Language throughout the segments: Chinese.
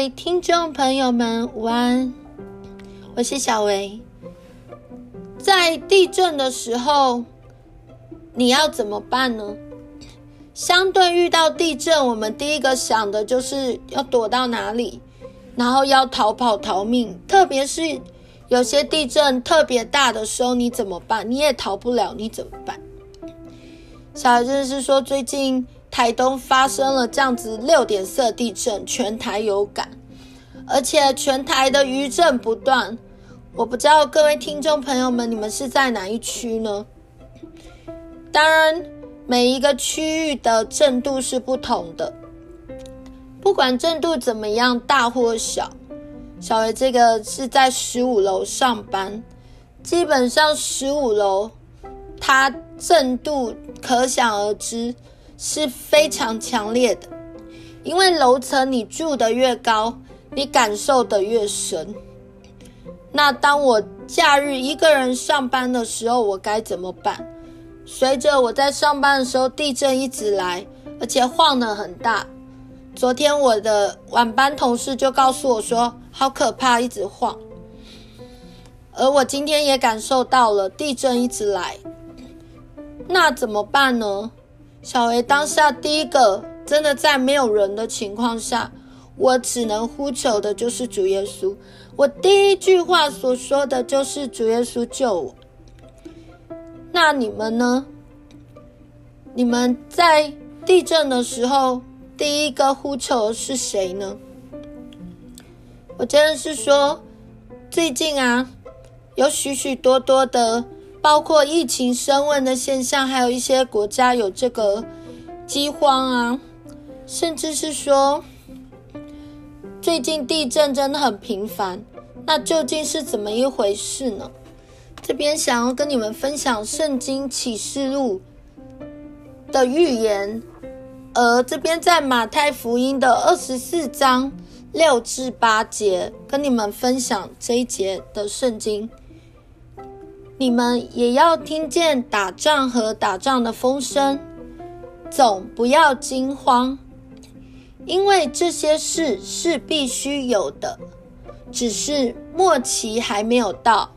位听众朋友们，午安，我是小维。在地震的时候，你要怎么办呢？相对遇到地震，我们第一个想的就是要躲到哪里，然后要逃跑逃命。特别是有些地震特别大的时候，你怎么办？你也逃不了，你怎么办？小孩真的是说，最近台东发生了这样子六点四地震，全台有感，而且全台的余震不断。我不知道各位听众朋友们，你们是在哪一区呢？当然，每一个区域的震度是不同的，不管震度怎么样，大或小。小薇这个是在十五楼上班，基本上十五楼它震度可想而知是非常强烈的，因为楼层你住的越高，你感受的越深。那当我假日一个人上班的时候，我该怎么办？随着我在上班的时候，地震一直来，而且晃得很大。昨天我的晚班同事就告诉我说，好可怕，一直晃。而我今天也感受到了地震一直来，那怎么办呢？小薇当下第一个，真的在没有人的情况下，我只能呼求的就是主耶稣。我第一句话所说的就是主耶稣救我。那你们呢？你们在地震的时候，第一个呼求是谁呢？我真的是说，最近啊，有许许多多的，包括疫情升温的现象，还有一些国家有这个饥荒啊，甚至是说，最近地震真的很频繁。那究竟是怎么一回事呢？这边想要跟你们分享《圣经启示录》的预言，而这边在马太福音的二十四章六至八节，跟你们分享这一节的圣经。你们也要听见打仗和打仗的风声，总不要惊慌，因为这些事是必须有的。只是末期还没有到，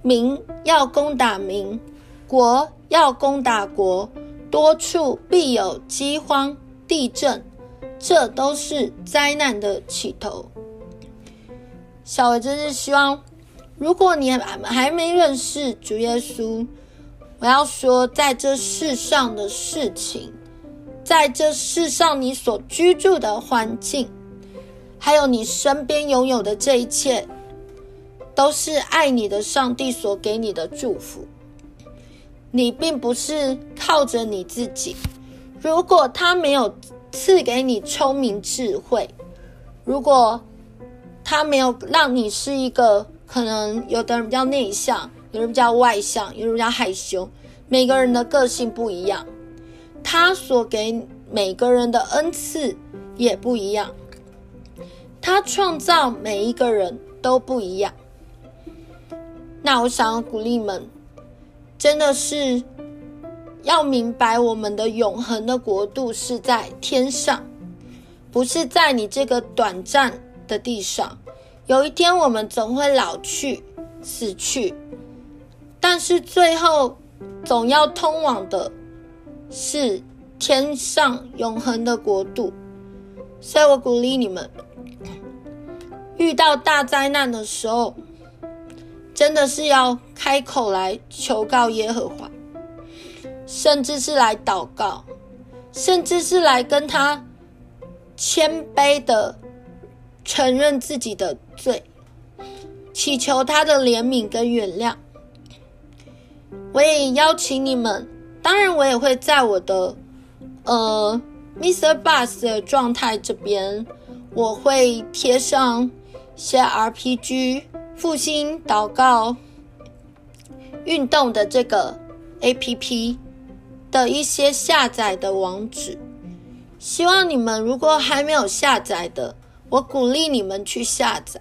民要攻打民，国要攻打国，多处必有饥荒、地震，这都是灾难的起头。小薇真是希望，如果你还还没认识主耶稣，我要说，在这世上的事情，在这世上你所居住的环境。还有你身边拥有的这一切，都是爱你的上帝所给你的祝福。你并不是靠着你自己。如果他没有赐给你聪明智慧，如果他没有让你是一个可能有的人比较内向，有人比较外向，有人比较害羞，每个人的个性不一样，他所给每个人的恩赐也不一样。他创造每一个人都不一样。那我想要鼓励们，真的是要明白，我们的永恒的国度是在天上，不是在你这个短暂的地上。有一天我们总会老去、死去，但是最后总要通往的是天上永恒的国度。所以我鼓励你们。遇到大灾难的时候，真的是要开口来求告耶和华，甚至是来祷告，甚至是来跟他谦卑的承认自己的罪，祈求他的怜悯跟原谅。我也邀请你们，当然我也会在我的呃 Mr. Bus 的状态这边，我会贴上。写 RPG 复兴祷告运动的这个 APP 的一些下载的网址，希望你们如果还没有下载的，我鼓励你们去下载，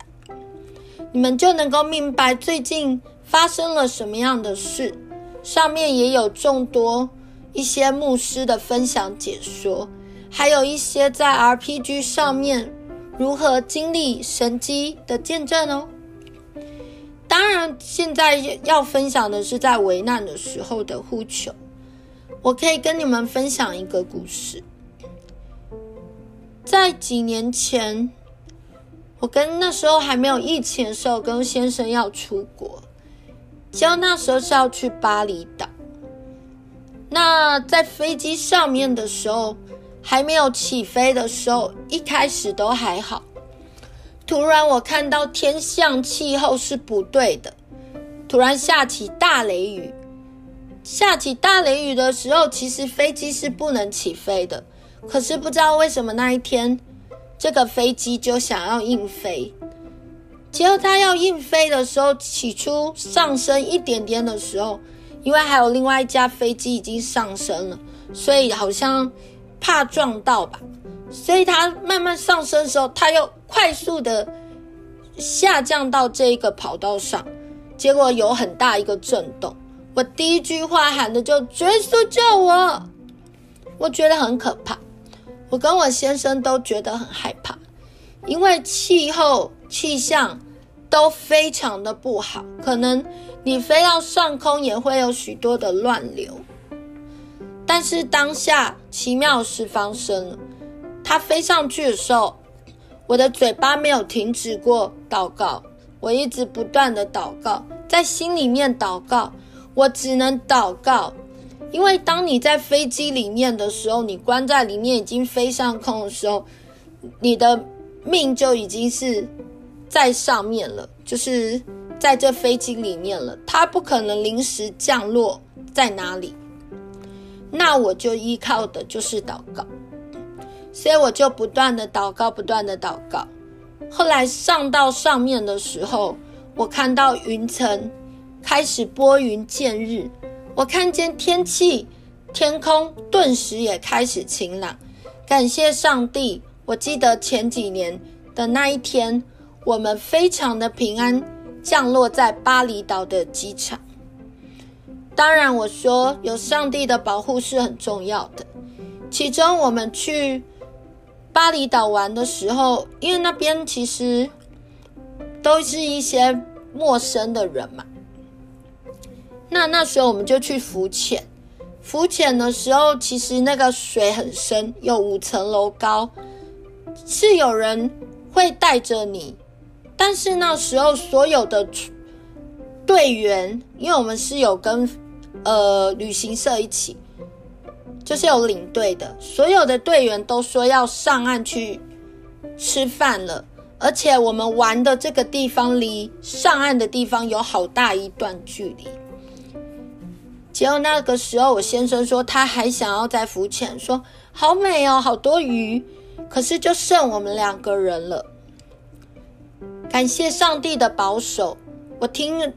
你们就能够明白最近发生了什么样的事。上面也有众多一些牧师的分享解说，还有一些在 RPG 上面。如何经历神迹的见证哦。当然，现在要分享的是在危难的时候的呼求。我可以跟你们分享一个故事。在几年前，我跟那时候还没有疫情的时候，跟先生要出国，就那时候是要去巴厘岛。那在飞机上面的时候，还没有起飞的时候，一开始都还好。突然，我看到天象气候是不对的，突然下起大雷雨。下起大雷雨的时候，其实飞机是不能起飞的。可是不知道为什么那一天，这个飞机就想要硬飞。结果它要硬飞的时候，起初上升一点点的时候，因为还有另外一架飞机已经上升了，所以好像怕撞到吧。所以它慢慢上升的时候，它又快速的下降到这个跑道上，结果有很大一个震动。我第一句话喊的就“耶稣救我”，我觉得很可怕。我跟我先生都觉得很害怕，因为气候气象都非常的不好，可能你飞到上空也会有许多的乱流。但是当下奇妙事发生了。它飞上去的时候，我的嘴巴没有停止过祷告，我一直不断的祷告，在心里面祷告，我只能祷告，因为当你在飞机里面的时候，你关在里面已经飞上空的时候，你的命就已经是在上面了，就是在这飞机里面了，它不可能临时降落在哪里，那我就依靠的就是祷告。所以我就不断的祷告，不断的祷告。后来上到上面的时候，我看到云层开始拨云见日，我看见天气天空顿时也开始晴朗。感谢上帝！我记得前几年的那一天，我们非常的平安降落在巴厘岛的机场。当然，我说有上帝的保护是很重要的。其中我们去。巴厘岛玩的时候，因为那边其实都是一些陌生的人嘛。那那时候我们就去浮潜，浮潜的时候，其实那个水很深，有五层楼高，是有人会带着你。但是那时候所有的队员，因为我们是有跟呃旅行社一起。就是有领队的，所有的队员都说要上岸去吃饭了，而且我们玩的这个地方离上岸的地方有好大一段距离。结果那个时候，我先生说他还想要再浮潜，说好美哦，好多鱼，可是就剩我们两个人了。感谢上帝的保守，我听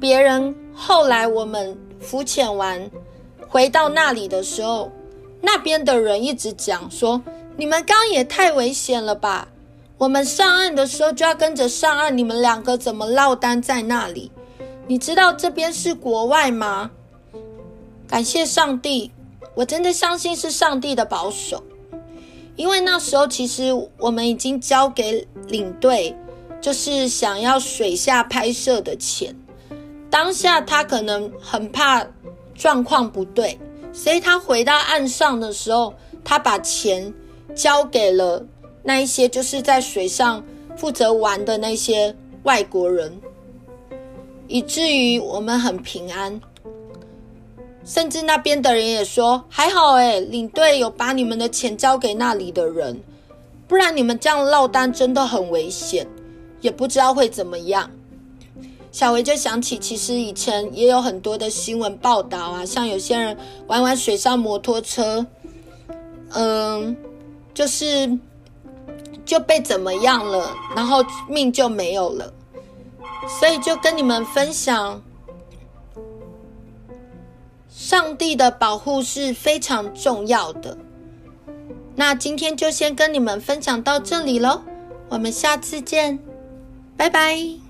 别人后来我们浮潜完。回到那里的时候，那边的人一直讲说：“你们刚也太危险了吧！我们上岸的时候就要跟着上岸，你们两个怎么落单在那里？你知道这边是国外吗？”感谢上帝，我真的相信是上帝的保守，因为那时候其实我们已经交给领队，就是想要水下拍摄的钱，当下他可能很怕。状况不对，所以他回到岸上的时候，他把钱交给了那一些就是在水上负责玩的那些外国人，以至于我们很平安。甚至那边的人也说还好诶，领队有把你们的钱交给那里的人，不然你们这样落单真的很危险，也不知道会怎么样。小维就想起，其实以前也有很多的新闻报道啊，像有些人玩玩水上摩托车，嗯，就是就被怎么样了，然后命就没有了。所以就跟你们分享，上帝的保护是非常重要的。那今天就先跟你们分享到这里喽，我们下次见，拜拜。